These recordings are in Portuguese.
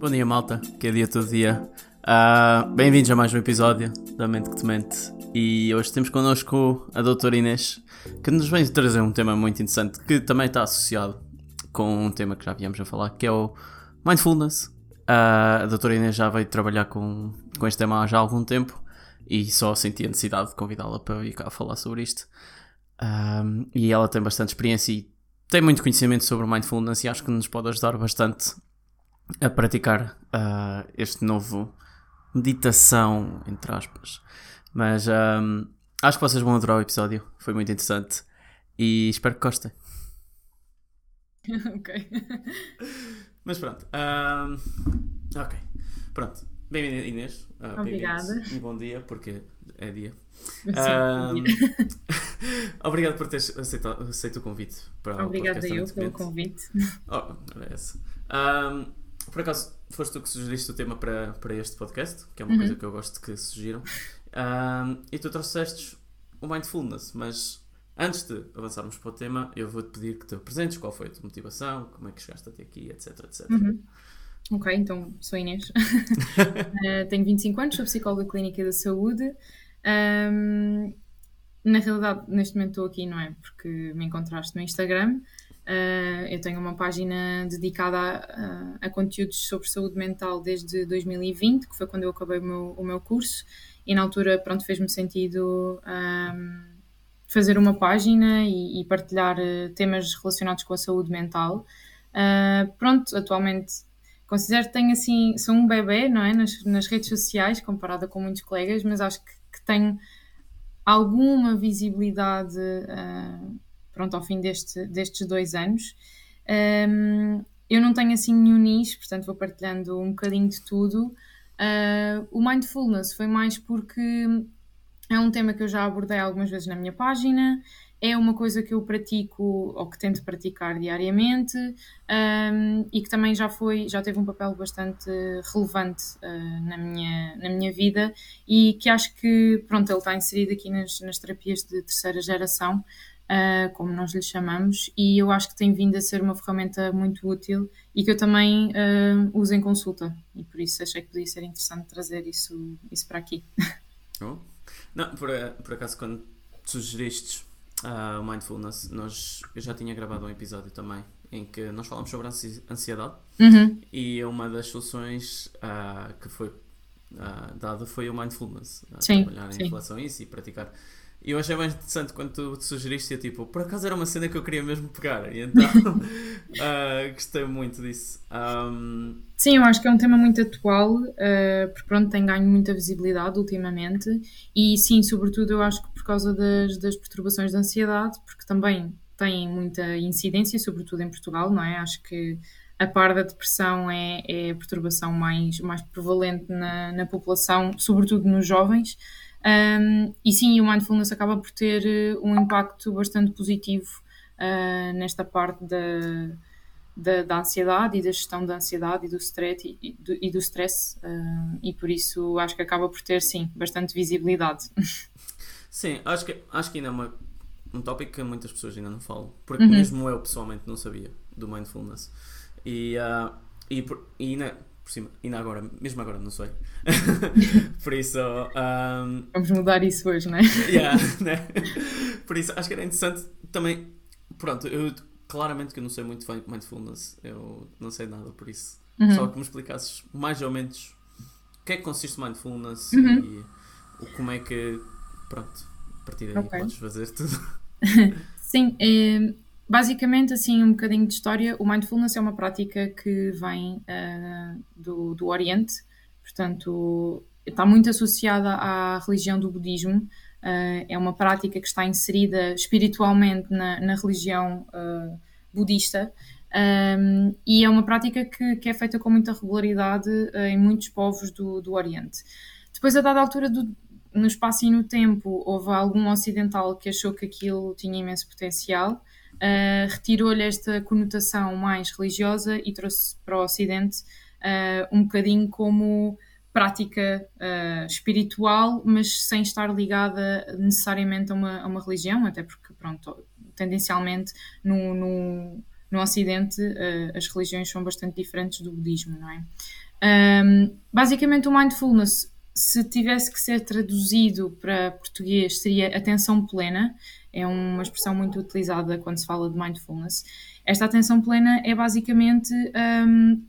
Bom dia, malta, que é dia todo dia. Uh, Bem-vindos a mais um episódio da Mente que Te Mente. E hoje temos connosco a doutora Inês, que nos vem trazer um tema muito interessante, que também está associado com um tema que já viemos a falar, que é o Mindfulness. Uh, a doutora Inês já veio trabalhar com, com este tema há já algum tempo e só senti a necessidade de convidá-la para vir cá falar sobre isto. Um, ah, e ela tem bastante experiência e tem muito conhecimento sobre mindfulness e acho que nos pode ajudar bastante a praticar uh, este novo meditação, entre aspas. Mas um, acho que vocês vão adorar o episódio, foi muito interessante e espero que gostem. ok. Mas pronto. Um, ok. Pronto. Bem-vinda, Inês. Uh, Obrigada. E bom dia, porque é dia. Um, obrigado por teres aceito, aceito o convite. Para Obrigada eu pelo convite. Oh, é um, por acaso, foste tu que sugeriste o tema para, para este podcast, que é uma uhum. coisa que eu gosto que sugiram. Um, e tu trouxeste o mindfulness, mas antes de avançarmos para o tema, eu vou-te pedir que te apresentes qual foi a tua motivação, como é que chegaste até aqui, etc, etc. Uhum. Ok, então sou Inês. uh, tenho 25 anos, sou psicóloga clínica da saúde. Um, na realidade, neste momento estou aqui, não é? Porque me encontraste no Instagram. Uh, eu tenho uma página dedicada a, a, conteúdos sobre saúde mental desde 2020, que foi quando eu acabei o meu, o meu curso, e na altura, pronto, fez-me sentido um, fazer uma página e, e, partilhar uh, temas relacionados com a saúde mental. Uh, pronto, atualmente considero que tenho assim, sou um bebê, não é, nas, nas redes sociais, comparada com muitos colegas, mas acho que, que tenho alguma visibilidade pronto, ao fim deste, destes dois anos. Um, eu não tenho assim nenhum nicho, portanto vou partilhando um bocadinho de tudo. Uh, o mindfulness foi mais porque é um tema que eu já abordei algumas vezes na minha página, é uma coisa que eu pratico ou que tento praticar diariamente um, e que também já foi, já teve um papel bastante relevante uh, na, minha, na minha vida e que acho que pronto, ele está inserido aqui nas, nas terapias de terceira geração uh, como nós lhe chamamos, e eu acho que tem vindo a ser uma ferramenta muito útil e que eu também uh, uso em consulta, e por isso achei que podia ser interessante trazer isso, isso para aqui. Oh. Não, por, por acaso, quando sugeriste uh, o Mindfulness, nós, eu já tinha gravado um episódio também em que nós falamos sobre ansiedade uhum. e uma das soluções uh, que foi uh, dada foi o mindfulness, sim, trabalhar sim. em relação a isso e praticar e eu achei mais interessante quando tu te sugeriste, eu, tipo, por acaso era uma cena que eu queria mesmo pegar, e então uh, gostei muito disso. Um... Sim, eu acho que é um tema muito atual, uh, porque pronto, tem ganho muita visibilidade ultimamente, e sim, sobretudo eu acho que por causa das, das perturbações de ansiedade, porque também tem muita incidência, sobretudo em Portugal, não é? Acho que a par da depressão é, é a perturbação mais, mais prevalente na, na população, sobretudo nos jovens. Um, e sim, o mindfulness acaba por ter uh, um impacto bastante positivo uh, nesta parte da, da, da, ansiedade e da gestão da ansiedade e do stress e, do, e do stress uh, e por isso acho que acaba por ter sim bastante visibilidade. Sim, acho que, acho que ainda é uma, um tópico que muitas pessoas ainda não falam, porque uhum. mesmo eu pessoalmente não sabia do mindfulness e, uh, e, e ainda por cima, ainda agora, mesmo agora não sei. por isso. Um, Vamos mudar isso hoje, não é? yeah, né? Por isso, acho que era interessante também. Pronto, eu claramente que eu não sei muito de mindfulness, eu não sei nada por isso. Uhum. Só que me explicasses mais ou menos o que é que consiste mindfulness uhum. e como é que. Pronto, a partir daí okay. podes fazer tudo. Sim, é Basicamente, assim, um bocadinho de história, o mindfulness é uma prática que vem uh, do, do Oriente, portanto, está muito associada à religião do budismo, uh, é uma prática que está inserida espiritualmente na, na religião uh, budista, um, e é uma prática que, que, é feita com muita regularidade em muitos povos do, do Oriente. Depois, a dada altura do, no espaço e no tempo, houve algum ocidental que achou que aquilo tinha imenso potencial uh, retirou-lhe esta conotação mais religiosa e trouxe para o Ocidente uh, um bocadinho como prática uh, espiritual, mas sem estar ligada necessariamente a uma, a uma, religião, até porque, pronto, tendencialmente no, no, no Ocidente as religiões são bastante diferentes do budismo, não é? Um, basicamente, o mindfulness, se tivesse que ser traduzido para português, seria atenção plena. É uma expressão muito utilizada quando se fala de mindfulness. Esta atenção plena é basicamente um,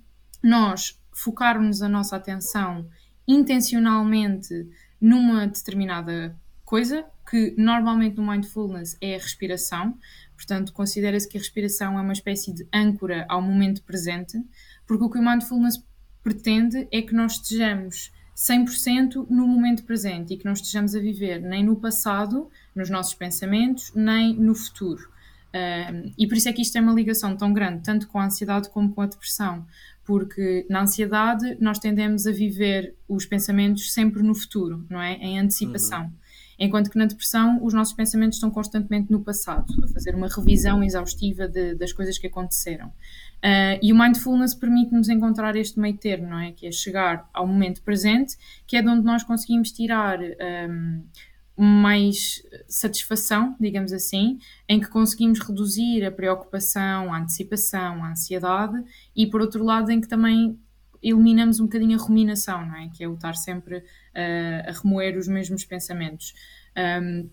nós focarmos a nossa atenção intencionalmente numa determinada coisa, que normalmente no mindfulness é a respiração. Portanto, considera-se que a respiração é uma espécie de âncora ao momento presente, porque o que o mindfulness pretende é que nós estejamos 100% no momento presente e que não estejamos a viver nem no passado, nos nossos pensamentos, nem no futuro. Um, e por isso é que isto é uma ligação tão grande, tanto com a ansiedade como com a depressão, porque na ansiedade nós tendemos a viver os pensamentos sempre no futuro, não é? Em antecipação. Uhum. Enquanto que na depressão os nossos pensamentos estão constantemente no passado, a fazer uma revisão exaustiva de, das coisas que aconteceram. Uh, e o mindfulness permite-nos encontrar este meio termo, não é? Que é chegar ao momento presente, que é de onde nós conseguimos tirar um, mais satisfação, digamos assim, em que conseguimos reduzir a preocupação, a antecipação, a ansiedade e, por outro lado, em que também eliminamos um bocadinho a ruminação, não é? Que é o estar sempre uh, a remoer os mesmos pensamentos. Um,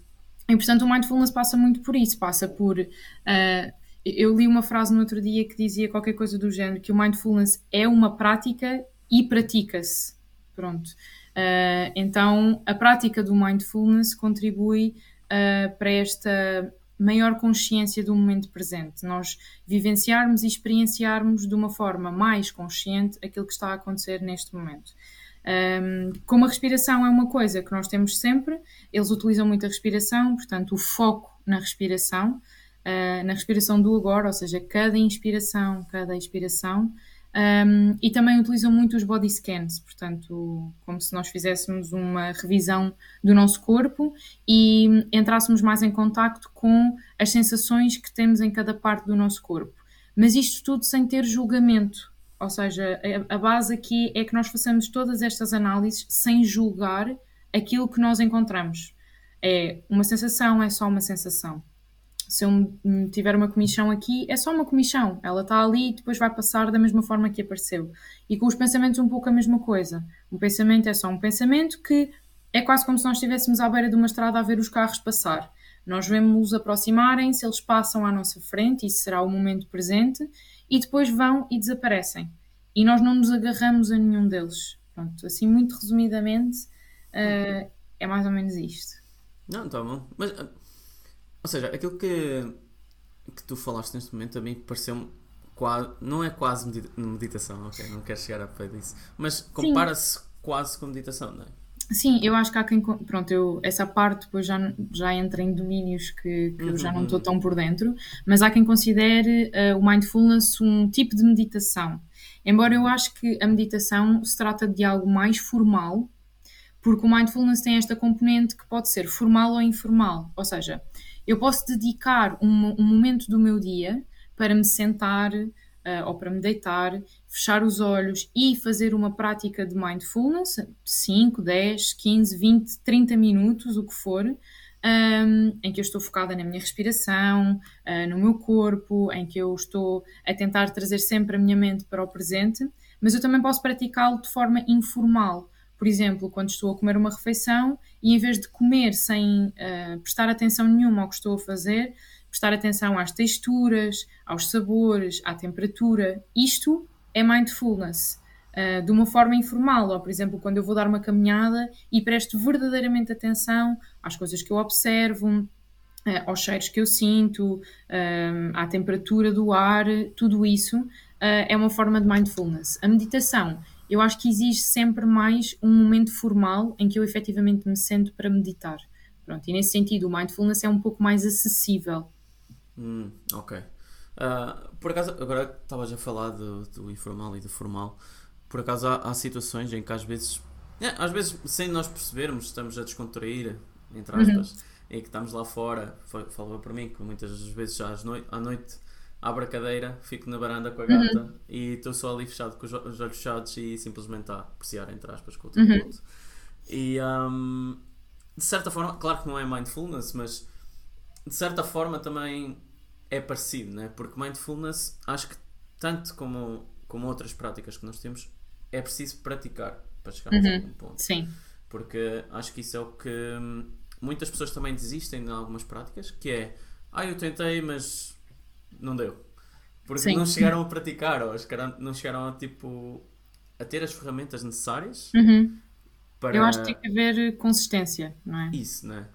e, portanto, o mindfulness passa muito por isso, passa por... Uh, eu li uma frase no outro dia que dizia qualquer coisa do género, que o mindfulness é uma prática e pratica-se. Pronto. Uh, então, a prática do mindfulness contribui uh, para esta maior consciência do momento presente. Nós vivenciarmos e experienciarmos de uma forma mais consciente aquilo que está a acontecer neste momento. Um, como a respiração é uma coisa que nós temos sempre, eles utilizam muito a respiração, portanto, o foco na respiração uh, na respiração do agora, ou seja, cada inspiração, cada expiração. Um, e também utilizam muito os body scans, portanto, como se nós fizéssemos uma revisão do nosso corpo e entrássemos mais em contacto com as sensações que temos em cada parte do nosso corpo. Mas isto tudo sem ter julgamento, ou seja, a, a base aqui é que nós façamos todas estas análises sem julgar aquilo que nós encontramos. É uma sensação, é só uma sensação se eu tiver uma comissão aqui, é só uma comissão. Ela está ali e depois vai passar da mesma forma que apareceu. E com os pensamentos, um pouco a mesma coisa. Um pensamento é só um pensamento que é quase como se nós estivéssemos à beira de uma estrada a ver os carros passar. Nós vemos-los aproximarem, se eles passam à nossa frente, isso será o momento presente, e depois vão e desaparecem. E nós não nos agarramos a nenhum deles. Pronto, assim, muito resumidamente, uh, é mais ou menos isto. Não, tá bom. Mas ou seja, aquilo que, que tu falaste neste momento a mim pareceu-me quase. Não é quase meditação, ok? Não quero chegar a pé disso. Mas compara-se quase com meditação, não é? Sim, eu acho que há quem. Pronto, eu, essa parte depois já, já entra em domínios que, que uhum, eu já não estou uhum. tão por dentro, mas há quem considere uh, o mindfulness um tipo de meditação. Embora eu acho que a meditação se trata de algo mais formal, porque o mindfulness tem esta componente que pode ser formal ou informal. Ou seja, eu posso dedicar um, um momento do meu dia para me sentar uh, ou para me deitar, fechar os olhos e fazer uma prática de mindfulness, 5, 10, 15, 20, 30 minutos, o que for, um, em que eu estou focada na minha respiração, uh, no meu corpo, em que eu estou a tentar trazer sempre a minha mente para o presente, mas eu também posso praticá-lo de forma informal por exemplo, quando estou a comer uma refeição e em vez de comer sem uh, prestar atenção nenhuma ao que estou a fazer, prestar atenção às texturas, aos sabores, à temperatura, isto é mindfulness. Uh, de uma forma informal, ou por exemplo, quando eu vou dar uma caminhada e presto verdadeiramente atenção às coisas que eu observo, uh, aos cheiros que eu sinto, à temperatura do ar, tudo isso é uma forma de mindfulness. A meditação eu acho que exige sempre mais um momento formal em que eu efetivamente me sento para meditar. Pronto, e nesse sentido o mindfulness é um pouco mais acessível. Hum, ok. Uh, por acaso, agora estavas a falar do, do, informal e do formal. Por acaso há, há situações em que às vezes, é, às vezes sem nós percebermos, estamos a descontrair, entre aspas, uhum. em que estamos lá fora. Falava para mim que muitas vezes já à noite abro a cadeira, fico na varanda com a gata uhum. e estou só ali fechado com os, olhos fechados e simplesmente a apreciar, entre aspas, com o tempo uhum. E um, de certa forma, claro que não é mindfulness, mas de certa forma também é parecido, né? porque mindfulness acho que tanto como, como outras práticas que nós temos é preciso praticar para chegarmos Uhum. a algum ponto. Sim. Porque acho que isso é o que hum, muitas pessoas também desistem de algumas práticas, que é ah, eu tentei, mas não deu. Porque Sim. não chegaram a praticar, ou não chegaram a tipo a ter as ferramentas necessárias Uhum. para Eu acho que tem que haver consistência, não é? isso, né?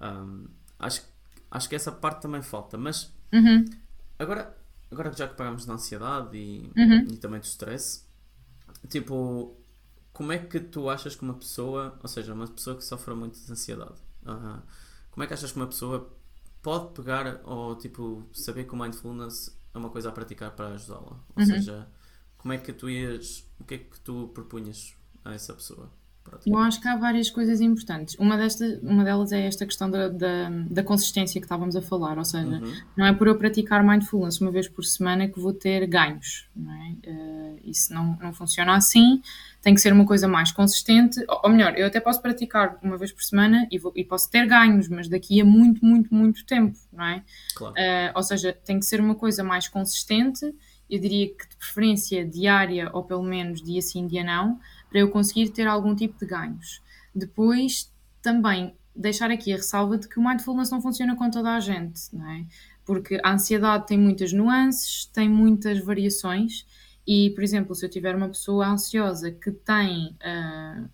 Hum, acho, acho que essa parte também falta. Mas Uhum. agora, agora que já que pagamos da ansiedade e, Uhum. e também do stress, tipo, como é que tu achas que uma pessoa, ou seja, uma pessoa que sofre muito de ansiedade, ah, como é que achas que uma pessoa pode pegar ou tipo saber que o mindfulness é uma coisa a praticar para ajudá-la? Ou Uhum. seja, como é que tu ias, o que é que tu propunhas a essa pessoa? Eu acho que há várias coisas importantes. Uma, desta, uma delas é esta questão da, da, da consistência que estávamos a falar, ou seja, Uhum. não é por eu praticar mindfulness uma vez por semana que vou ter ganhos, não é? Eh, isso não, não funciona assim, tem que ser uma coisa mais consistente, ou, ou melhor, eu até posso praticar uma vez por semana e, vou, e posso ter ganhos, mas daqui a muito, muito, muito tempo, não é? Claro. Uh, ou seja, tem que ser uma coisa mais consistente, eu diria que de preferência diária ou pelo menos dia sim, dia não, para eu conseguir ter algum tipo de ganhos. Depois, também deixar aqui a ressalva de que o mindfulness não funciona com toda a gente, não é? Porque a ansiedade tem muitas nuances, tem muitas variações, e, por exemplo, se eu tiver uma pessoa ansiosa que tem uh,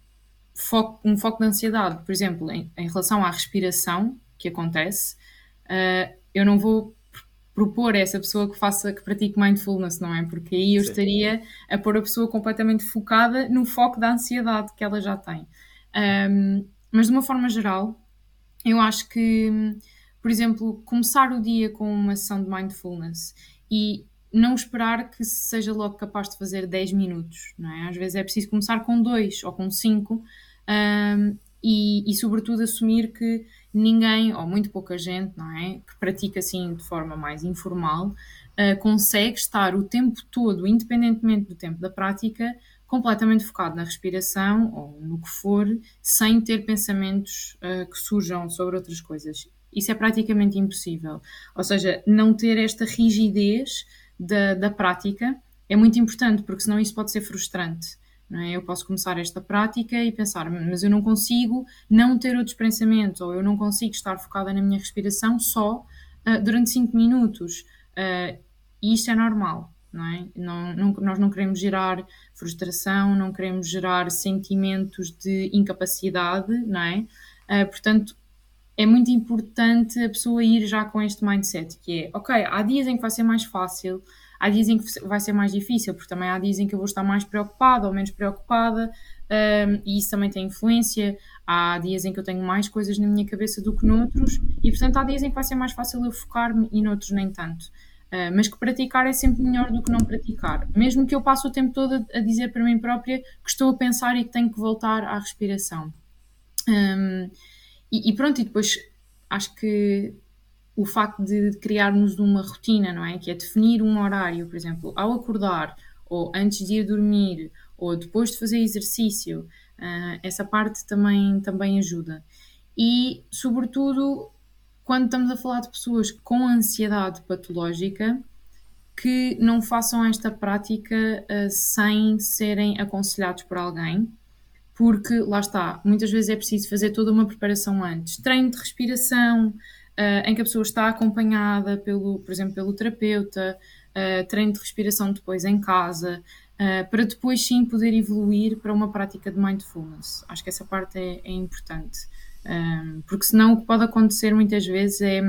foco, um foco de ansiedade, por exemplo, em, em relação à respiração que acontece, uh, eu não vou propor a essa pessoa que faça, que pratique mindfulness, não é? Porque aí eu Sim. estaria a pôr a pessoa completamente focada no foco da ansiedade que ela já tem. Um, mas de uma forma geral, eu acho que, por exemplo, começar o dia com uma sessão de mindfulness e não esperar que seja logo capaz de fazer 10 minutos, não é? Às vezes é preciso começar com 2 ou com 5 um, e, e, sobretudo, assumir que ninguém, ou muito pouca gente, não é? Que pratica assim de forma mais informal, uh, consegue estar o tempo todo, independentemente do tempo da prática, completamente focado na respiração ou no que for, sem ter pensamentos uh, que surjam sobre outras coisas. Isso é praticamente impossível. Ou seja, não ter esta rigidez da, da prática é muito importante, porque senão isso pode ser frustrante. É? Eu posso começar esta prática e pensar, mas eu não consigo não ter outros pensamentos, ou eu não consigo estar focada na minha respiração só uh, durante 5 minutos. Uh, e isto é normal, não é? Não, não, nós não queremos gerar frustração, não queremos gerar sentimentos de incapacidade, não é? Uh, portanto, é muito importante a pessoa ir já com este mindset, que é, ok, há dias em que vai ser mais fácil, há dias em que vai ser mais difícil, porque também há dias em que eu vou estar mais preocupada ou menos preocupada, um, e isso também tem influência. Há dias em que eu tenho mais coisas na minha cabeça do que noutros, e portanto há dias em que vai ser mais fácil eu focar-me e noutros nem tanto. Uh, mas que praticar é sempre melhor do que não praticar. Mesmo que eu passe o tempo todo a, dizer para mim própria que estou a pensar e que tenho que voltar à respiração. Um, e, e pronto, e depois acho que o facto de criarmos uma rotina, não é? Que é definir um horário, por exemplo, ao acordar, ou antes de ir dormir, ou depois de fazer exercício, uh, essa parte também, também ajuda. E, sobretudo, quando estamos a falar de pessoas com ansiedade patológica, que não façam esta prática uh, sem serem aconselhados por alguém, porque lá está, muitas vezes é preciso fazer toda uma preparação antes, treino de respiração, uh, em que a pessoa está acompanhada pelo, por exemplo, pelo terapeuta, uh, treino de respiração depois em casa, uh, para depois sim poder evoluir para uma prática de mindfulness. Acho que essa parte é, é importante, um, porque senão o que pode acontecer muitas vezes é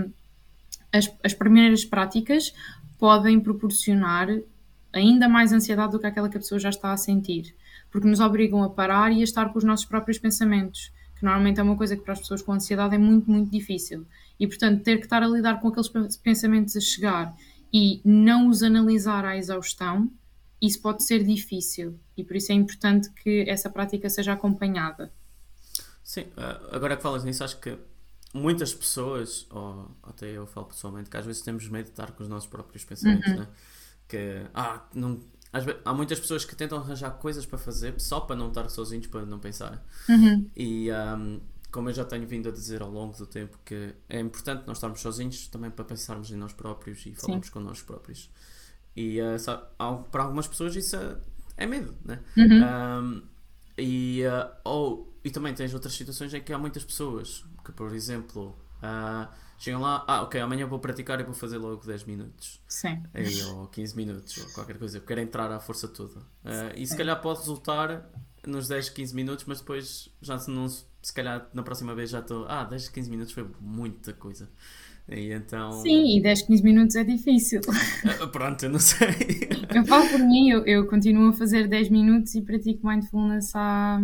as, as primeiras práticas podem proporcionar ainda mais ansiedade do que aquela que a pessoa já está a sentir, porque nos obrigam a parar e a estar com os nossos próprios pensamentos, que normalmente é uma coisa que para as pessoas com ansiedade é muito, muito difícil. E, portanto, ter que estar a lidar com aqueles pensamentos a chegar e não os analisar à exaustão, isso pode ser difícil. E por isso é importante que essa prática seja acompanhada. Sim, agora que falas nisso, acho que muitas pessoas, ou até eu falo pessoalmente, que às vezes temos medo de estar com os nossos próprios pensamentos, uhum. né? Que, ah, não, vezes, há muitas pessoas que tentam arranjar coisas para fazer só para não estar sozinhos, para não pensar. Uhum. E um, como eu já tenho vindo a dizer ao longo do tempo, que é importante nós estarmos sozinhos também para pensarmos em nós próprios e falarmos Sim. com nós próprios. E uh, sabe, para algumas pessoas isso é, é medo, né? Uhum. Um, e, uh, ou, e também tens outras situações em que há muitas pessoas que, por exemplo, uh, chegam lá, ah, ok, amanhã vou praticar e vou fazer logo 10 minutos. Sim. Aí, ou 15 minutos, ou qualquer coisa. Quero entrar à força toda. Uh, e se calhar pode resultar nos 10, 15 minutos, mas depois já se não se calhar na próxima vez já estou. Ah, 10, 15 minutos foi muita coisa. E então. Sim, e 10, 15 minutos é difícil. Ah, pronto, eu não sei. Eu falo por mim, eu, eu continuo a fazer 10 minutos e pratico mindfulness há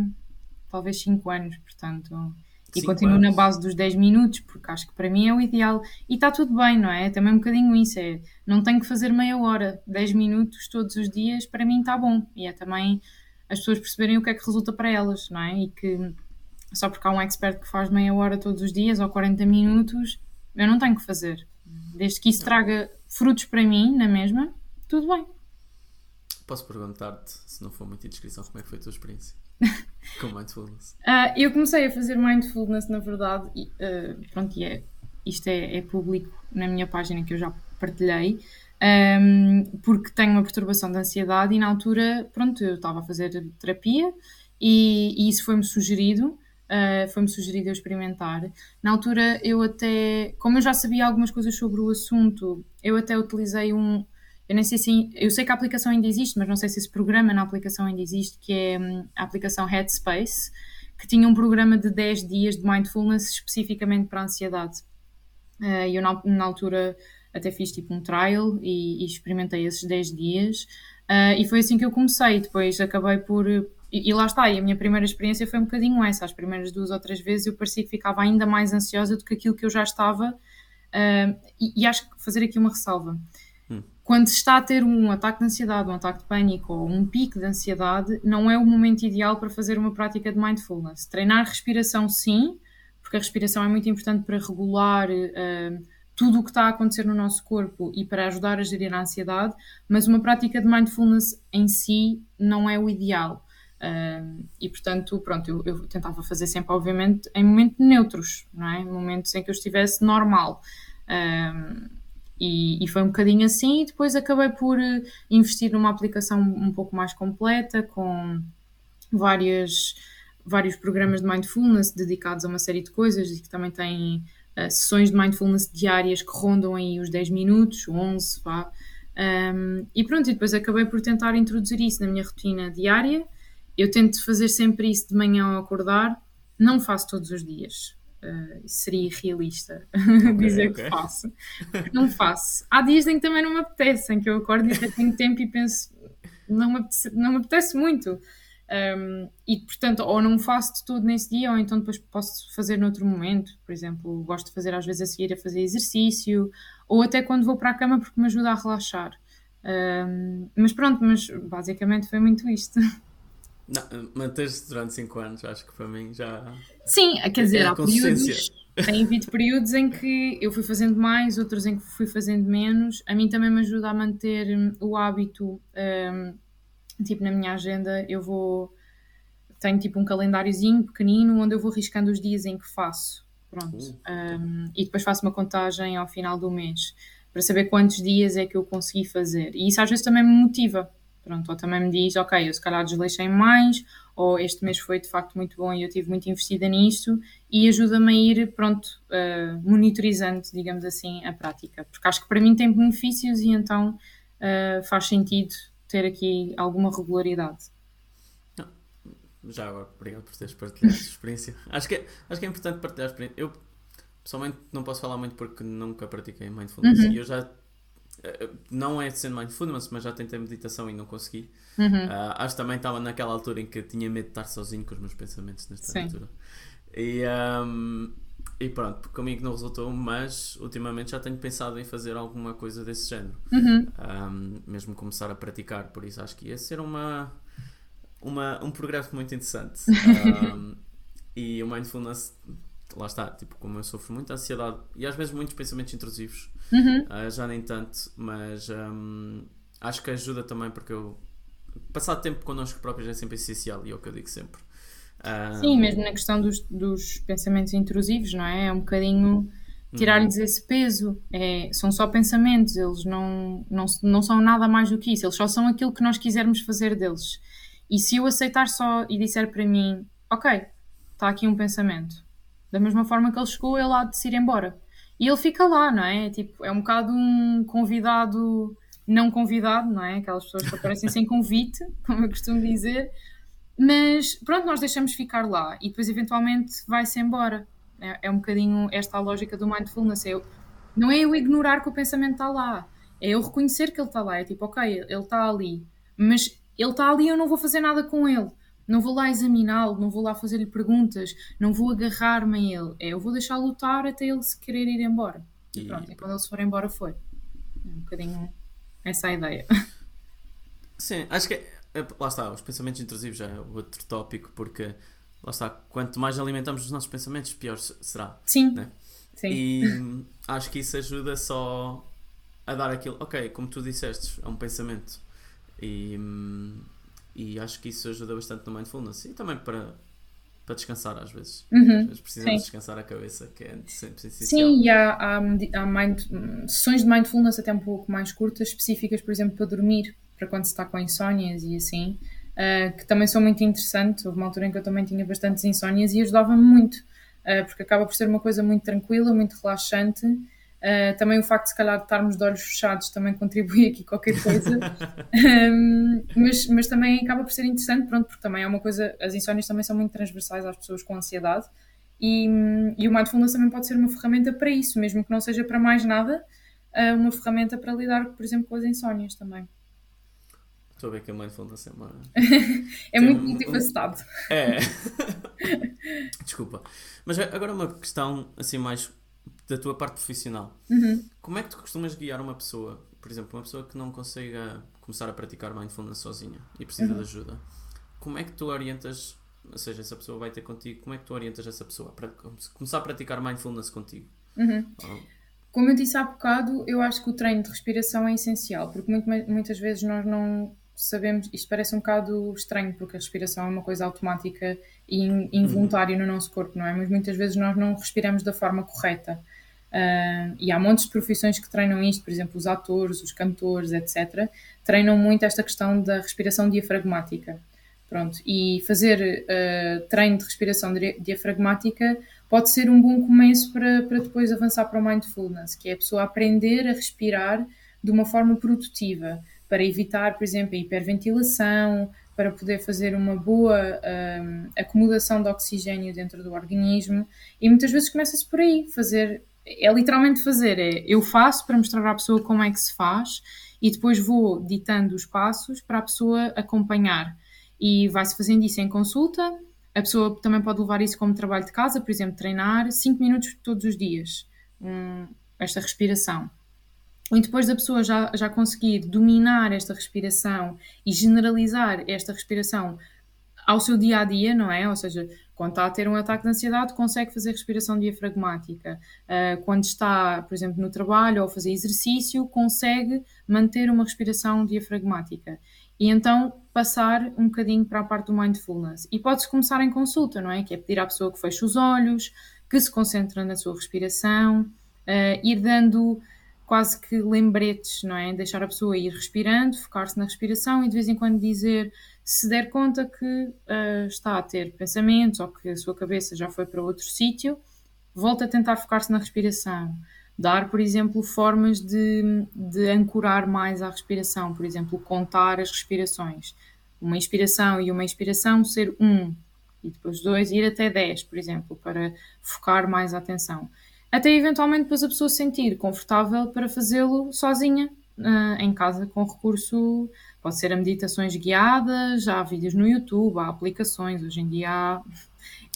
talvez 5 anos, portanto. E continuo anos. na base dos 10 minutos, porque acho que para mim é o ideal. E está tudo bem, não é? Também um bocadinho isso. É, não tenho que fazer meia hora, 10 minutos todos os dias, para mim está bom. E é também as pessoas perceberem o que é que resulta para elas, não é? E que só porque há um expert que faz meia hora todos os dias ou 40 minutos, eu não tenho que fazer. Desde que isso traga frutos para mim, na mesma, tudo bem. Posso perguntar-te, se não for muita indiscrição, como é que foi a tua experiência com mindfulness? Ah, eu comecei a fazer mindfulness, na verdade, e, ah, pronto, e é, isto é, é público na minha página que eu já partilhei, ahm, porque tenho uma perturbação de ansiedade e na altura, pronto, eu estava a fazer terapia e, e isso foi-me sugerido, ah, foi-me sugerido eu experimentar. Na altura eu até, como eu já sabia algumas coisas sobre o assunto, eu até utilizei um, eu nem sei se, eu sei que a aplicação ainda existe, mas não sei se esse programa na aplicação ainda existe, que é hum, a aplicação Headspace, que tinha um programa de 10 dias de mindfulness especificamente para a ansiedade. Eh, E eu na, altura até fiz tipo um trial e, e experimentei esses 10 dias Eh, e foi assim que eu comecei. Depois acabei por. E, lá está, e a minha primeira experiência foi um bocadinho essa. As primeiras duas ou três vezes eu parecia que ficava ainda mais ansiosa do que aquilo que eu já estava. Eh, e, e acho que fazer aqui uma ressalva quando se está a ter um ataque de ansiedade, um ataque de pânico ou um pico de ansiedade, não é o momento ideal para fazer uma prática de mindfulness. Treinar respiração, sim, porque a respiração é muito importante para regular uh, tudo o que está a acontecer no nosso corpo e para ajudar a gerir a ansiedade, mas uma prática de mindfulness em si não é o ideal. Uh, e portanto, pronto, eu, eu, tentava fazer sempre, obviamente, em momentos neutros, não é? Momentos em que eu estivesse normal. Uh, e, e, foi um bocadinho assim, e depois acabei por uh, investir numa aplicação um pouco mais completa, com várias, vários programas de mindfulness dedicados a uma série de coisas e que também têm uh, sessões de mindfulness diárias que rondam aí os 10 minutos, 11, vá. Um, e pronto, e depois acabei por tentar introduzir isso na minha rotina diária. Eu tento fazer sempre isso de manhã ao acordar, não faço todos os dias. Uh, seria irrealista okay, dizer okay. que faço. Não faço. Há dias em que também não me apetece, em que eu acordo e tenho tempo e penso, não me apetece, não me apetece muito. Um, e portanto, ou não faço de todo nesse dia, ou então depois posso fazer noutro momento. Por exemplo, gosto de fazer às vezes a seguir a fazer exercício, ou até quando vou para a cama porque me ajuda a relaxar. Um, mas pronto, mas basicamente foi muito isto. Manter-se durante 5 anos, acho que para mim já. Sim, quer dizer, é há períodos. Tem havido períodos em que eu fui fazendo mais, outros em que fui fazendo menos. A mim também me ajuda a manter o hábito. Um, tipo, na minha agenda, eu vou. Tenho tipo um calendáriozinho pequenino onde eu vou riscando os dias em que faço. Pronto. Uh, um, e depois faço uma contagem ao final do mês para saber quantos dias é que eu consegui fazer. E isso às vezes também me motiva. Pronto, ou também me diz, ok, eu se calhar desleixei mais, ou este mês foi de facto muito bom e eu tive muito investida nisto, e ajuda-me a ir, pronto, uh, monitorizando, digamos assim, a prática. Porque acho que para mim tem benefícios e então uh, faz sentido ter aqui alguma regularidade. Não, já agora, obrigado por teres partilhado a experiência. acho, que é, acho que é importante partilhar a experiência. Eu, pessoalmente, não posso falar muito porque nunca pratiquei mindfulness Uhum. e eu já não é sendo mindfulness, mas já tentei meditação e não consegui. Uhum. Uh, acho que também estava naquela altura em que tinha medo de estar sozinho com os meus pensamentos nesta Sim. altura. E, um, e pronto, comigo não resultou, mas ultimamente já tenho pensado em fazer alguma coisa desse género. Uhum. Um, mesmo começar a praticar, por isso acho que ia ser uma, uma, um progresso muito interessante. Um, e o mindfulness, lá está, tipo, como eu sofro muita ansiedade e às vezes muitos pensamentos intrusivos, Uhum. uh, já nem tanto, mas um, acho que ajuda também porque eu passar tempo connosco próprios é sempre essencial e é o que eu digo sempre. Um, Sim, mesmo na questão dos, dos pensamentos intrusivos, não é? É um bocadinho tirar-lhes esse peso. É, são só pensamentos, eles não, não, não são nada mais do que isso, eles só são aquilo que nós quisermos fazer deles. E se eu aceitar só e disser para mim, ok, está aqui um pensamento, da mesma forma que ele chegou, ele há de se ir embora. E ele fica lá, não é? Tipo, é um bocado um convidado não convidado, não é? Aquelas pessoas que aparecem sem convite, como eu costumo dizer. Mas pronto, nós deixamos ficar lá e depois eventualmente vai-se embora. É, é, um bocadinho esta a lógica do mindfulness. É eu, não é eu ignorar que o pensamento está lá, é eu reconhecer que ele está lá. É tipo, ok, ele está ali, mas ele está ali eu não vou fazer nada com ele. Não vou lá examiná-lo, não vou lá fazer-lhe perguntas, não vou agarrar-me a ele. É, eu vou deixá-lo lutar até ele se querer ir embora. E, pronto, e quando ele se for embora, foi. É um bocadinho essa a ideia. Sim, acho que é, é, lá está, os pensamentos intrusivos já é outro tópico, porque lá está, quanto mais alimentamos os nossos pensamentos, pior será. Sim. Né? Sim. E acho que isso ajuda só a dar aquilo, ok, como tu disseste, é um pensamento. E, e acho que isso ajuda bastante no mindfulness e também para para descansar às vezes. Uhum, às vezes precisamos sim. descansar a cabeça, que é sempre essencial. Sim, e há, há, há mind, sessões de mindfulness até um pouco mais curtas, específicas, por exemplo, para dormir, para quando se está com insónias e assim, uh, que também são muito interessantes. Houve uma altura em que eu também tinha bastantes insónias e ajudava-me muito, uh, porque acaba por ser uma coisa muito tranquila, muito relaxante Uh, também o facto de se calhar de estarmos de olhos fechados também contribui aqui qualquer coisa. um, mas, mas também acaba por ser interessante, pronto, porque também é uma coisa, as insónias também são muito transversais às pessoas com ansiedade e, e o mindfulness também pode ser uma ferramenta para isso, mesmo que não seja para mais nada, uh, uma ferramenta para lidar, por exemplo, com as insónias também. Estou a ver que a mindfulness é uma. é muito multifacetado. É. Desculpa. Mas agora uma questão assim mais da tua parte profissional. Uhum. Como é que tu costumas guiar uma pessoa, por exemplo, uma pessoa que não consiga começar a praticar mindfulness sozinha e precisa uhum. de ajuda? Como é que tu orientas, ou seja, essa pessoa vai ter contigo, como é que tu orientas essa pessoa para começar a praticar mindfulness contigo? Uhum. Como eu disse há bocado, eu acho que o treino de respiração é essencial, porque muito, muitas vezes nós não sabemos, isto parece um bocado estranho, porque a respiração é uma coisa automática e involuntária no nosso corpo, não é? Mas muitas vezes nós não respiramos da forma correta. Uh, e há montes de profissões que treinam isto, por exemplo, os atores, os cantores, etc. Treinam muito esta questão da respiração diafragmática. Pronto, e fazer uh, treino de respiração diafragmática pode ser um bom começo para, para depois avançar para o mindfulness, que é a pessoa aprender a respirar de uma forma produtiva para evitar, por exemplo, a hiperventilação, para poder fazer uma boa um, acomodação de oxigênio dentro do organismo. E muitas vezes começa-se por aí, fazer, é literalmente fazer, é eu faço para mostrar à pessoa como é que se faz e depois vou ditando os passos para a pessoa acompanhar. E vai-se fazendo isso em consulta. A pessoa também pode levar isso como trabalho de casa, por exemplo, treinar 5 minutos todos os dias, um, esta respiração. E depois da pessoa já, já conseguir dominar esta respiração e generalizar esta respiração ao seu dia a dia, não é? Ou seja, quando está a ter um ataque de ansiedade, consegue fazer respiração diafragmática. Uh, quando está, por exemplo, no trabalho ou a fazer exercício, consegue manter uma respiração diafragmática. E então passar um bocadinho para a parte do mindfulness. E pode-se começar em consulta, não é? Que é pedir à pessoa que feche os olhos, que se concentre na sua respiração, uh, ir dando quase que lembretes, não é? Deixar a pessoa ir respirando, focar-se na respiração e de vez em quando dizer se der conta que uh, está a ter pensamentos ou que a sua cabeça já foi para outro sítio, volta a tentar focar-se na respiração. Dar, por exemplo, formas de, de ancorar mais a respiração, por exemplo, contar as respirações. Uma inspiração e uma expiração ser um, e depois dois, ir até dez, por exemplo, para focar mais a atenção até eventualmente depois a pessoa se sentir confortável para fazê-lo sozinha uh, em casa com recurso, pode ser a meditações guiadas, já há vídeos no YouTube, há aplicações, hoje em dia há,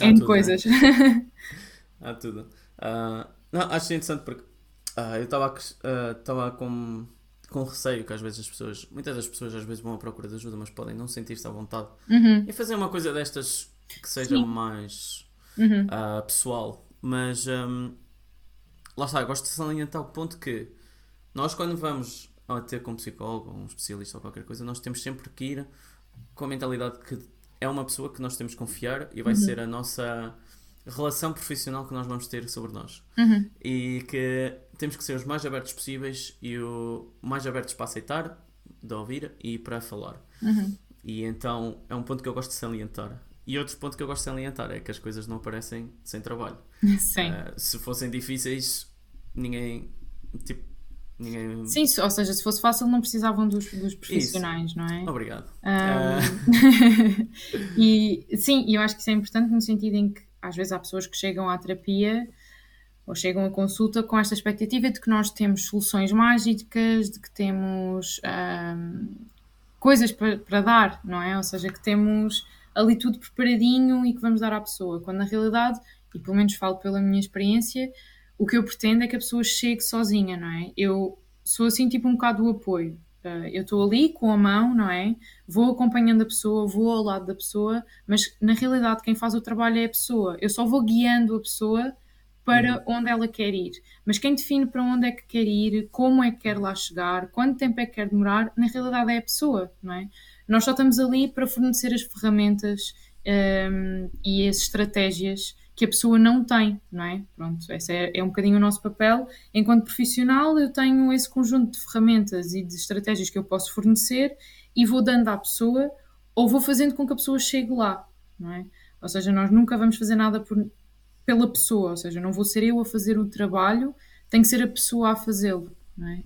há N tudo, coisas. Né? há tudo. Uh, não, acho interessante porque uh, eu estava com, com receio que às vezes as pessoas, muitas das pessoas às vezes vão à procura de ajuda, mas podem não sentir-se à vontade uhum. e fazer uma coisa destas que seja Sim. mais uhum. pessoal. Mas um, lá está, eu gosto de salientar o ponto que nós quando vamos a ter com um psicólogo, ou um especialista ou qualquer coisa, nós temos sempre que ir com a mentalidade que é uma pessoa que nós temos que confiar e vai uhum. ser a nossa relação profissional que nós vamos ter sobre nós. Uhum. E que temos que ser os mais abertos possíveis e o mais abertos para aceitar, de ouvir e para falar. Uhum. e então é um ponto que eu gosto de salientar. E outro ponto que eu gosto de salientar é que as coisas não aparecem sem trabalho. Sim. Uh, se fossem difíceis, ninguém. Tipo, ninguém. Sim, ou seja, se fosse fácil, não precisavam dos, dos profissionais, Isso. não é? Obrigado. Um... e sim, eu acho que isso é importante no sentido em que às vezes há pessoas que chegam à terapia ou chegam à consulta com esta expectativa de que nós temos soluções mágicas, de que temos um, coisas para, para dar, não é? Ou seja, que temos ali tudo preparadinho e que vamos dar à pessoa, quando na realidade, e pelo menos falo pela minha experiência, o que eu pretendo é que a pessoa chegue sozinha, não é? Eu sou assim tipo um bocado do apoio. Uh, eu estou ali com a mão, não é? Vou acompanhando a pessoa, vou ao lado da pessoa, mas na realidade quem faz o trabalho é a pessoa. Eu só vou guiando a pessoa para uhum. onde ela quer ir. Mas quem define para onde é que quer ir, como é que quer lá chegar, quanto tempo é que quer demorar, na realidade é a pessoa, não é? Nós só estamos ali para fornecer as ferramentas um, e as estratégias que a pessoa não tem, não é? Pronto, esse é, é um bocadinho o nosso papel. Enquanto profissional, eu tenho esse conjunto de ferramentas e de estratégias que eu posso fornecer e vou dando à pessoa ou vou fazendo com que a pessoa chegue lá, não é? Ou seja, nós nunca vamos fazer nada por, pela pessoa, ou seja, não vou ser eu a fazer o trabalho, tem que ser a pessoa a fazê-lo, não é?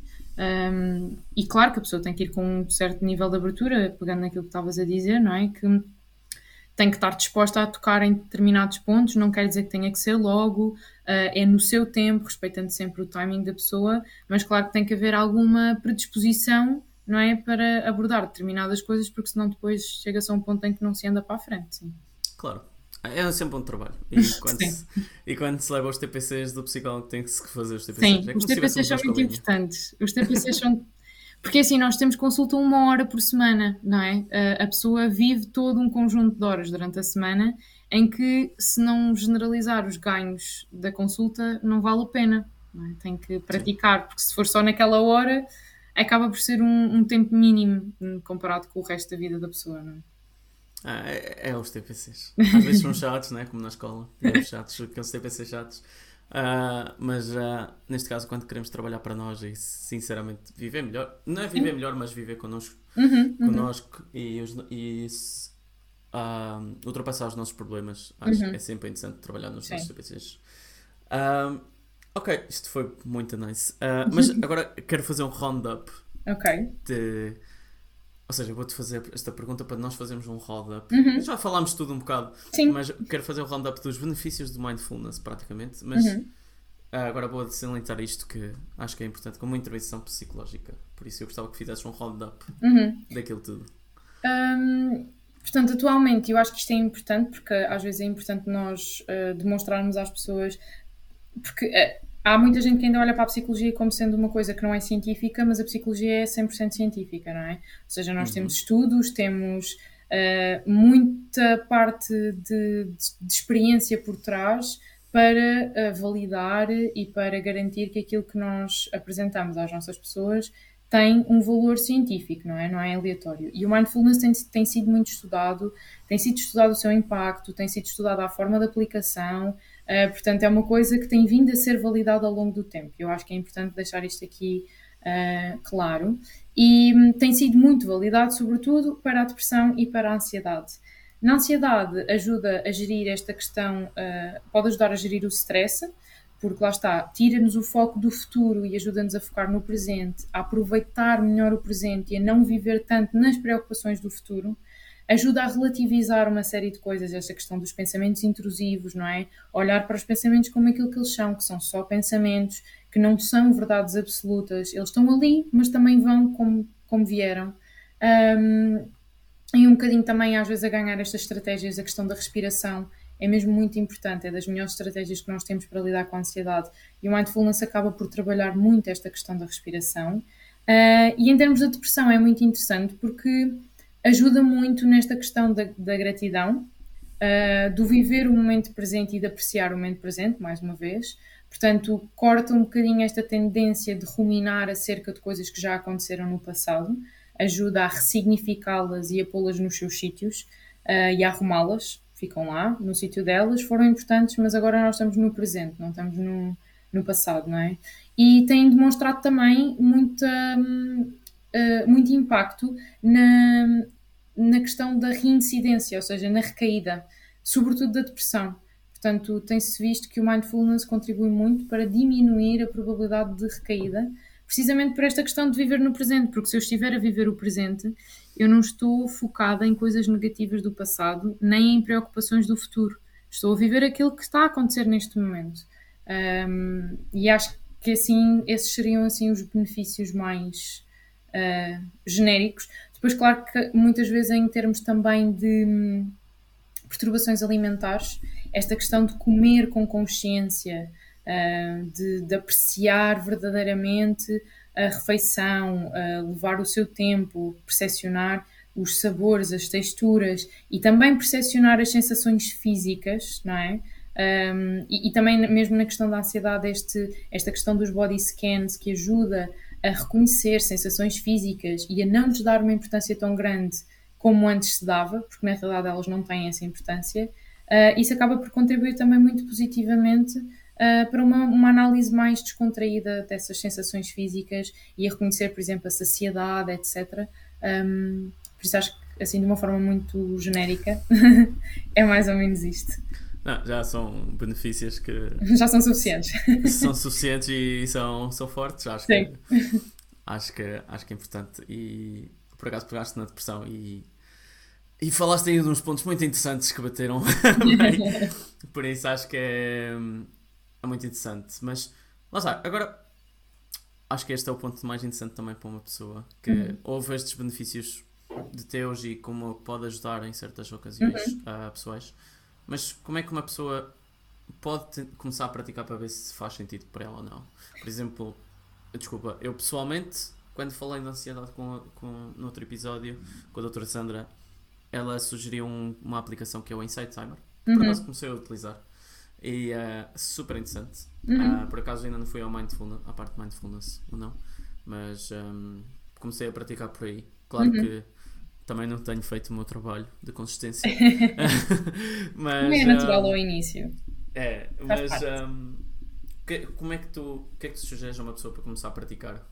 Um, e claro que a pessoa tem que ir com um certo nível de abertura, pegando naquilo que estavas a dizer, não é? Que tem que estar disposta a tocar em determinados pontos, não quer dizer que tenha que ser logo, uh, é no seu tempo, respeitando sempre o timing da pessoa, mas claro que tem que haver alguma predisposição, não é? Para abordar determinadas coisas, porque senão depois chega-se a um ponto em que não se anda para a frente. Sim. Claro. É sempre um trabalho. E quando, se, e quando se leva os TPCs do psicólogo, tem que se fazer os TPCs. Sim, é os TPCs são muito importantes. Os TPCs são porque assim, nós temos consulta uma hora por semana, não é? A pessoa vive todo um conjunto de horas durante a semana em que, se não generalizar os ganhos da consulta, não vale a pena. É? Tem que praticar, porque se for só naquela hora, acaba por ser um, um, tempo mínimo comparado com o resto da vida da pessoa, não é? Ah, é, é, os TPCs. Às vezes são chatos, né? como na escola. Temos chatos, aqueles TPCs chatos. Uh, mas uh, neste caso, quando queremos trabalhar para nós e sinceramente viver melhor, não é viver melhor, mas viver connosco, uhum, uhum. connosco e, e uh, ultrapassar os nossos problemas, acho uhum. que é sempre interessante trabalhar nos nossos CPCs. ok, isto foi muito nice. mas agora quero fazer um roundup okay. de ou seja, vou-te fazer esta pergunta para nós fazermos um roundup. Uhum. Já falámos tudo um bocado, Sim. mas quero fazer um roundup dos benefícios do mindfulness, praticamente. Mas uhum. Ah, agora vou salientar isto que acho que é importante, como uma intervenção psicológica. Por isso eu gostava que fizesses um roundup uhum. daquilo tudo. Um, portanto, atualmente eu acho que isto é importante porque às vezes é importante nós uh, demonstrarmos às pessoas. Porque. Uh, há muita gente que ainda olha para a psicologia como sendo uma coisa que não é científica, mas a psicologia é 100% científica, não é? Ou seja, nós uhum. temos estudos, temos uh, muita parte de, de, de, experiência por trás para uh, validar e para garantir que aquilo que nós apresentamos às nossas pessoas tem um valor científico, não é? Não é aleatório. E o mindfulness tem, tem sido muito estudado, tem sido estudado o seu impacto, tem sido estudada a forma de aplicação, Uh, portanto, é uma coisa que tem vindo a ser validada ao longo do tempo. Eu acho que é importante deixar isto aqui uh, claro. E um, tem sido muito validado, sobretudo, para a depressão e para a ansiedade. Na ansiedade, ajuda a gerir esta questão, uh, pode ajudar a gerir o stress, porque lá está, tira-nos o foco do futuro e ajuda-nos a focar no presente, a aproveitar melhor o presente e a não viver tanto nas preocupações do futuro ajuda a relativizar uma série de coisas, esta questão dos pensamentos intrusivos, não é? Olhar para os pensamentos como aquilo que eles são, que são só pensamentos, que não são verdades absolutas. Eles estão ali, mas também vão como, como vieram. Um, e um bocadinho também, às vezes, a ganhar estas estratégias, a questão da respiração é mesmo muito importante, é das melhores estratégias que nós temos para lidar com a ansiedade. E o mindfulness acaba por trabalhar muito esta questão da respiração. Uh, e em termos da depressão é muito interessante porque ajuda muito nesta questão da, da gratidão, uh, do viver o momento presente e de apreciar o momento presente, mais uma vez. Portanto, corta um bocadinho esta tendência de ruminar acerca de coisas que já aconteceram no passado, ajuda a ressignificá-las e a pô-las nos seus sítios uh, e a arrumá-las, ficam lá, no sítio delas, foram importantes, mas agora nós estamos no presente, não estamos no, no passado, não é? E tem demonstrado também muita, uh, muito impacto na, na questão da reincidência, ou seja, na recaída, sobretudo da depressão. Portanto, tem-se visto que o mindfulness contribui muito para diminuir a probabilidade de recaída, precisamente por esta questão de viver no presente, porque se eu estiver a viver o presente, eu não estou focada em coisas negativas do passado, nem em preocupações do futuro. Estou a viver aquilo que está a acontecer neste momento. Um, e acho que assim, esses seriam assim os benefícios mais uh, genéricos. Depois, claro que muitas vezes em termos também de hum, perturbações alimentares, esta questão de comer com consciência, uh, de, de, apreciar verdadeiramente a refeição, uh, levar o seu tempo, percepcionar os sabores, as texturas e também percepcionar as sensações físicas, não é? Um, e, e, também mesmo na questão da ansiedade, este, esta questão dos body scans que ajuda a reconhecer sensações físicas e a não lhes dar uma importância tão grande como antes se dava, porque na realidade elas não têm essa importância, uh, isso acaba por contribuir também muito positivamente uh, para uma, uma, análise mais descontraída dessas sensações físicas e a reconhecer, por exemplo, a saciedade, etc. Um, por isso acho que, assim, de uma forma muito genérica, é mais ou menos isto. Não, já são benefícios que. Já são suficientes. São suficientes e são, são fortes, acho Sim. que. Acho que, acho que é importante. E por acaso pegaste na depressão e e falaste aí de uns pontos muito interessantes que bateram Por isso acho que é, é, muito interessante. Mas lá está, agora acho que este é o ponto mais interessante também para uma pessoa que uhum. ouve estes benefícios de teus e como pode ajudar em certas ocasiões uhum. a pessoas. Mas como é que uma pessoa pode começar a praticar para ver se faz sentido para ela ou não? Por exemplo, desculpa, eu pessoalmente, quando falei de ansiedade com, com, no outro episódio com a doutora Sandra, ela sugeriu um, uma aplicação que é o Insight Timer. Por uhum. acaso comecei a utilizar. E é uh, super interessante. Uhum. Uh, por acaso ainda não fui ao mindfulness, à parte de mindfulness ou não. Mas um, comecei a praticar por aí. Claro uhum. que também não tenho feito o meu trabalho de consistência. mas, não é natural um, ao início. É, Faz mas um, que, como é que tu o que é que tu sugeres a uma pessoa para começar a praticar?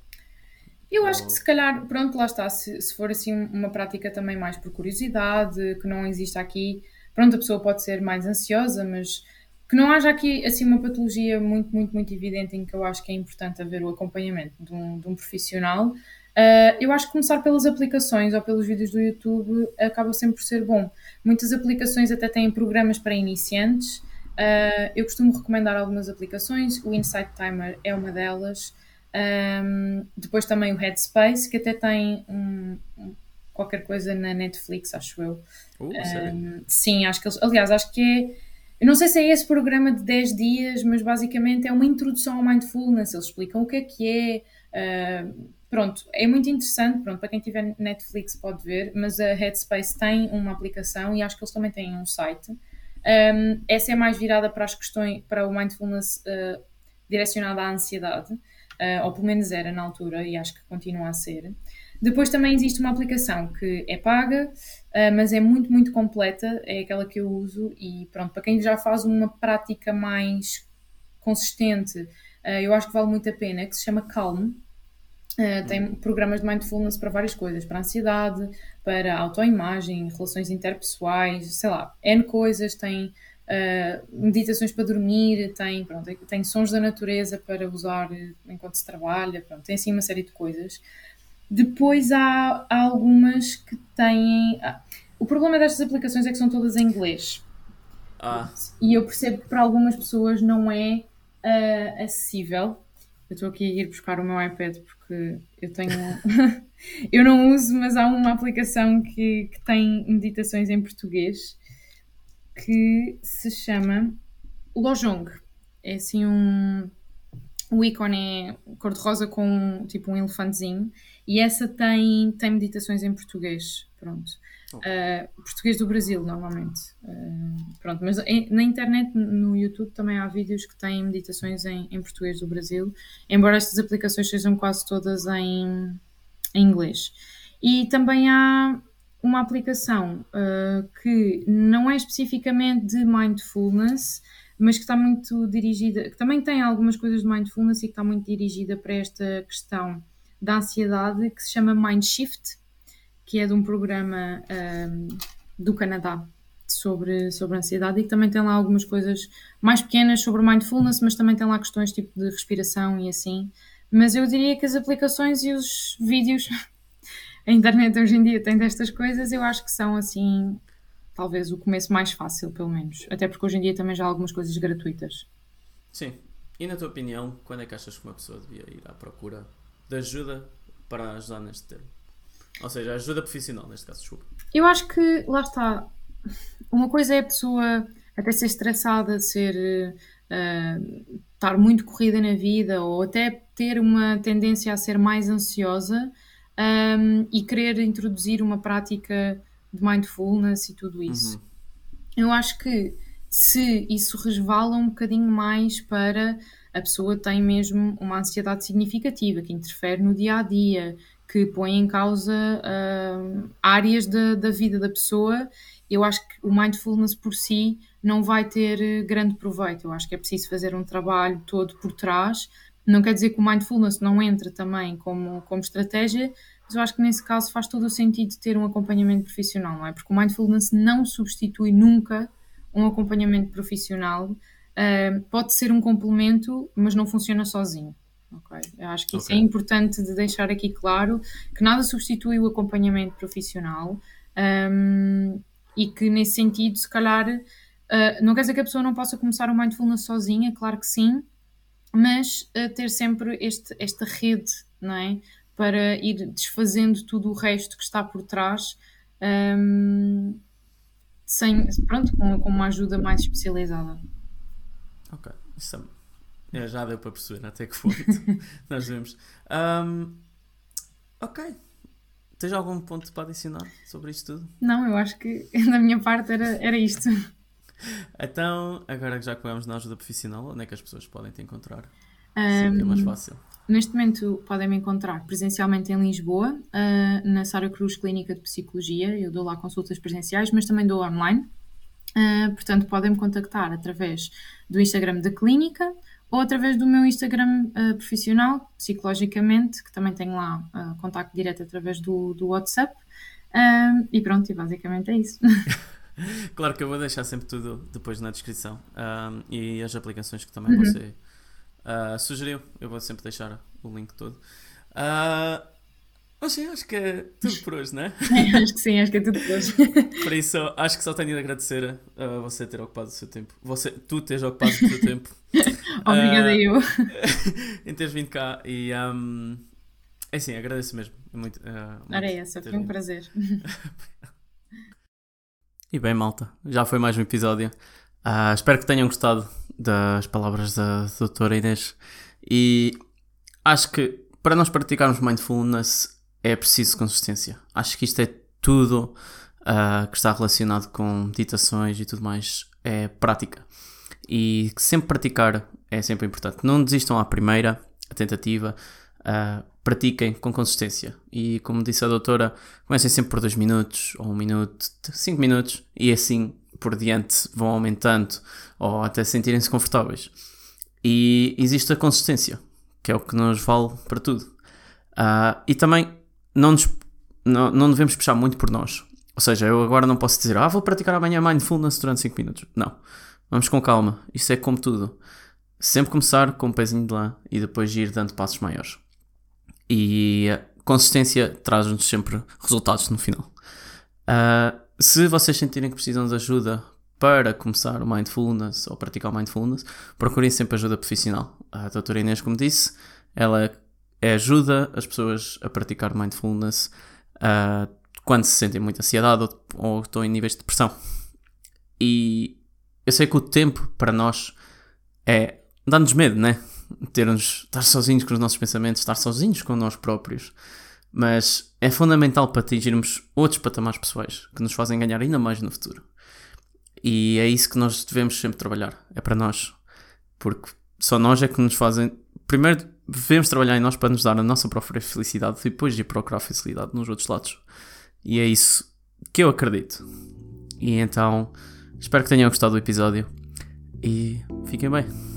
Eu acho que se calhar, pronto, lá está, se, se for assim uma prática também mais por curiosidade, que não existe aqui, pronto, a pessoa pode ser mais ansiosa, mas que não haja aqui assim uma patologia muito, muito, muito evidente em que eu acho que é importante haver o acompanhamento de um, de um profissional. Uh, eu acho que começar pelas aplicações ou pelos vídeos do YouTube acaba sempre por ser bom. Muitas aplicações até têm programas para iniciantes. Uh, eu costumo recomendar algumas aplicações, o Insight Timer é uma delas. Um, depois também o Headspace, que até tem um, um, qualquer coisa na Netflix, acho eu. Uh, um, sim, acho que eles. Aliás, acho que é. Eu não sei se é esse programa de 10 dias, mas basicamente é uma introdução ao mindfulness. Eles explicam o que é que é. Uh, pronto, é muito interessante. Pronto, para quem tiver Netflix pode ver, mas a Headspace tem uma aplicação e acho que eles também têm um site. Um, essa é mais virada para as questões, para o mindfulness uh, direcionado à ansiedade uh, ou pelo menos era na altura e acho que continua a ser. Depois também existe uma aplicação que é paga, uh, mas é muito, muito completa, é aquela que eu uso e pronto, para quem já faz uma prática mais consistente, uh, eu acho que vale muito a pena, que se chama Calm. Uh, tem programas de mindfulness para várias coisas, para ansiedade, para autoimagem, relações interpessoais, sei lá, N coisas, tem uh, meditações para dormir, tem, pronto, tem sons da natureza para usar enquanto se trabalha, pronto, tem assim uma série de coisas. Depois há, há algumas que têm. Ah, o problema destas aplicações é que são todas em inglês. Ah. E eu percebo que para algumas pessoas não é uh, acessível. Eu estou aqui a ir buscar o meu iPad porque eu tenho. eu não uso, mas há uma aplicação que, que tem meditações em português que se chama Lojong. É assim um. O ícone é cor-de-rosa com tipo um elefantezinho e essa tem, tem meditações em português. Pronto. Uh, português do Brasil, normalmente. Uh, pronto, mas em, na internet, no YouTube, também há vídeos que têm meditações em, em português do Brasil, embora estas aplicações sejam quase todas em, em inglês. E também há uma aplicação uh, que não é especificamente de mindfulness, mas que está muito dirigida, que também tem algumas coisas de mindfulness e que está muito dirigida para esta questão da ansiedade, que se chama Mindshift, que é de um programa um, do Canadá sobre, sobre ansiedade e que também tem lá algumas coisas mais pequenas sobre mindfulness, mas também tem lá questões tipo de respiração e assim. Mas eu diria que as aplicações e os vídeos, a internet hoje em dia tem destas coisas, eu acho que são assim, talvez o começo mais fácil, pelo menos. Até porque hoje em dia também já há algumas coisas gratuitas. Sim. E na tua opinião, quando é que achas que uma pessoa devia ir à procura de ajuda para ajudar neste termo? Ou seja, ajuda profissional, neste caso, desculpa. Eu acho que, lá está, uma coisa é a pessoa até ser estressada, ser uh, estar muito corrida na vida ou até ter uma tendência a ser mais ansiosa um, e querer introduzir uma prática de mindfulness e tudo isso. Uhum. Eu acho que se isso resvala um bocadinho mais para a pessoa tem mesmo uma ansiedade significativa que interfere no dia a dia, que põe em causa uh, áreas da, da vida da pessoa, eu acho que o mindfulness por si não vai ter eh, grande proveito. Eu acho que é preciso fazer um trabalho todo por trás. Não quer dizer que o mindfulness não entre também como, como estratégia, mas eu acho que nesse caso faz todo o sentido ter um acompanhamento profissional, não é? Porque o mindfulness não substitui nunca um acompanhamento profissional. Uh, pode ser um complemento, mas não funciona sozinho. Okay. Eu acho que isso okay. é importante de deixar aqui claro que nada substitui o acompanhamento profissional um, e que nesse sentido, se calhar, uh, não quer dizer que a pessoa não possa começar o mindfulness sozinha, claro que sim, mas uh, ter sempre este, esta rede, não é? Para ir desfazendo tudo o resto que está por trás, um, sem, pronto, com, com uma ajuda mais especializada. Ok, isso é é, já deu para perceber até que ponto nós vemos. Um, ok. Tens algum ponto para adicionar sobre isto tudo? Não, eu acho que da minha parte era, era isto. Então, agora que já pegamos na ajuda profissional, onde é que as pessoas podem te encontrar? Um, é mais fácil. Neste momento podem me encontrar presencialmente em Lisboa, uh, na Sara Cruz Clínica de Psicologia. Eu dou lá consultas presenciais, mas também dou online. Uh, portanto, podem me contactar através do Instagram da clínica ou através do meu Instagram uh, profissional, psicologicamente, que também tenho lá uh, contacto direto através do, do WhatsApp. Uh, e pronto, e basicamente é isso. claro que eu vou deixar sempre tudo depois na descrição e as aplicações que também uhum. você uh, sugeriu, eu vou sempre deixar o link todo. Mas sim, acho que é tudo por hoje, não é? acho que sim, acho que é tudo por hoje. por isso, acho que só tenho de agradecer a você ter ocupado o seu tempo. Você, tu teres ocupado o seu tempo. Obrigada, uh, eu. em teres vindo cá e. Um, é assim, agradeço mesmo. Muito, uh, muito Era essa, foi um prazer. e bem, malta, já foi mais um episódio. Uh, espero que tenham gostado das palavras da doutora Inês. E acho que para nós praticarmos mindfulness é preciso consistência. Acho que isto é tudo uh, que está relacionado com meditações e tudo mais, é prática. E sempre praticar é sempre importante. Não desistam à primeira tentativa, uh, pratiquem com consistência. E como disse a doutora, comecem sempre por 2 minutos, ou 1 um minuto, 5 minutos, e assim por diante vão aumentando, ou até sentirem-se confortáveis. E existe a consistência, que é o que nos vale para tudo. Uh, e também não, nos, não, não devemos puxar muito por nós. Ou seja, eu agora não posso dizer, ah, vou praticar amanhã mindfulness durante 5 minutos. Não. Vamos com calma. Isso é como tudo. Sempre começar com um pezinho de lá e depois ir dando passos maiores. E a consistência traz-nos sempre resultados no final. Uh, se vocês sentirem que precisam de ajuda para começar o mindfulness ou praticar o mindfulness, procurem sempre ajuda profissional. A doutora Inês, como disse, ela ajuda as pessoas a praticar mindfulness uh, quando se sentem muita ansiedade ou, ou estão em níveis de depressão. E eu sei que o tempo para nós é dá-nos medo, né? Ter-nos, estar sozinhos com os nossos pensamentos, estar sozinhos com nós próprios. Mas é fundamental para atingirmos outros patamares pessoais que nos fazem ganhar ainda mais no futuro. E é isso que nós devemos sempre trabalhar. É para nós. Porque só nós é que nos fazem. Primeiro, devemos trabalhar em nós para nos dar a nossa própria felicidade e depois ir procurar felicidade nos outros lados. E é isso que eu acredito. E então, espero que tenham gostado do episódio e fiquem bem.